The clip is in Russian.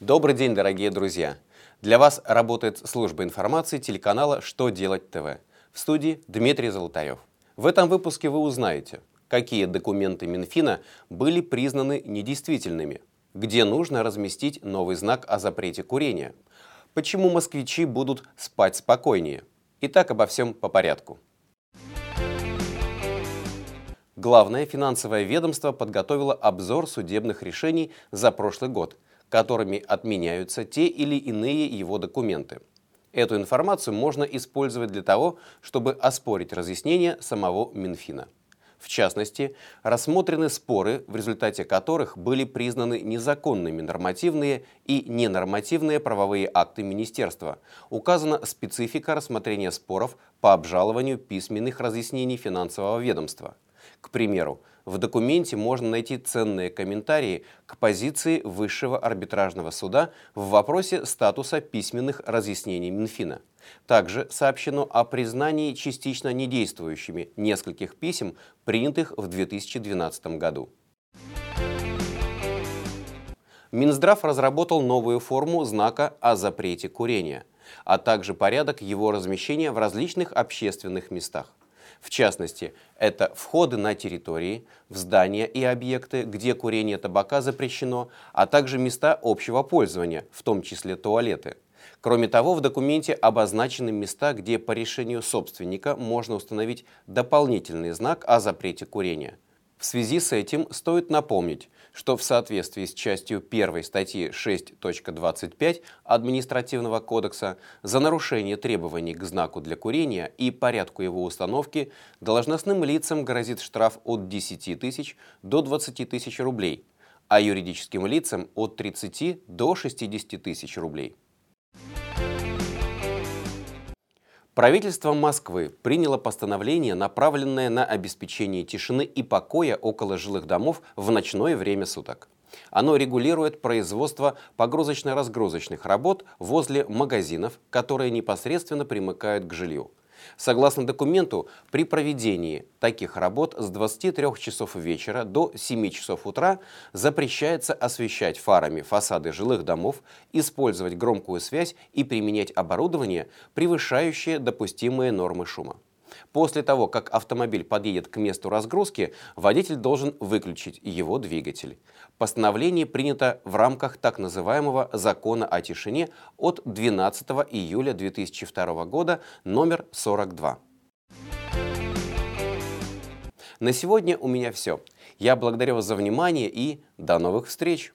Добрый день, дорогие друзья! Для вас работает служба информации телеканала «Что делать ТВ». В студии Дмитрий Золотарев. В этом выпуске вы узнаете, какие документы Минфина были признаны недействительными, где нужно разместить новый знак о запрете курения, почему москвичи будут спать спокойнее. Итак, обо всем по порядку. Главное финансовое ведомство подготовило обзор судебных решений за прошлый год, которыми отменяются те или иные его документы. Эту информацию можно использовать для того, чтобы оспорить разъяснения самого Минфина. В частности, рассмотрены споры, в результате которых были признаны незаконными нормативные и ненормативные правовые акты Министерства. Указана специфика рассмотрения споров по обжалованию письменных разъяснений финансового ведомства – к примеру, в документе можно найти ценные комментарии к позиции Высшего арбитражного суда в вопросе статуса письменных разъяснений Минфина. Также сообщено о признании частично недействующими нескольких писем, принятых в 2012 году. Минздрав разработал новую форму знака о запрете курения, а также порядок его размещения в различных общественных местах. В частности, это входы на территории, в здания и объекты, где курение табака запрещено, а также места общего пользования, в том числе туалеты. Кроме того, в документе обозначены места, где по решению собственника можно установить дополнительный знак о запрете курения – в связи с этим стоит напомнить, что в соответствии с частью 1 статьи 6.25 Административного кодекса за нарушение требований к знаку для курения и порядку его установки должностным лицам грозит штраф от 10 тысяч до 20 тысяч рублей, а юридическим лицам от 30 до 60 тысяч рублей. Правительство Москвы приняло постановление, направленное на обеспечение тишины и покоя около жилых домов в ночное время суток. Оно регулирует производство погрузочно-разгрузочных работ возле магазинов, которые непосредственно примыкают к жилью. Согласно документу, при проведении таких работ с 23 часов вечера до 7 часов утра запрещается освещать фарами фасады жилых домов, использовать громкую связь и применять оборудование, превышающее допустимые нормы шума. После того, как автомобиль подъедет к месту разгрузки, водитель должен выключить его двигатель. Постановление принято в рамках так называемого «Закона о тишине» от 12 июля 2002 года номер 42. На сегодня у меня все. Я благодарю вас за внимание и до новых встреч!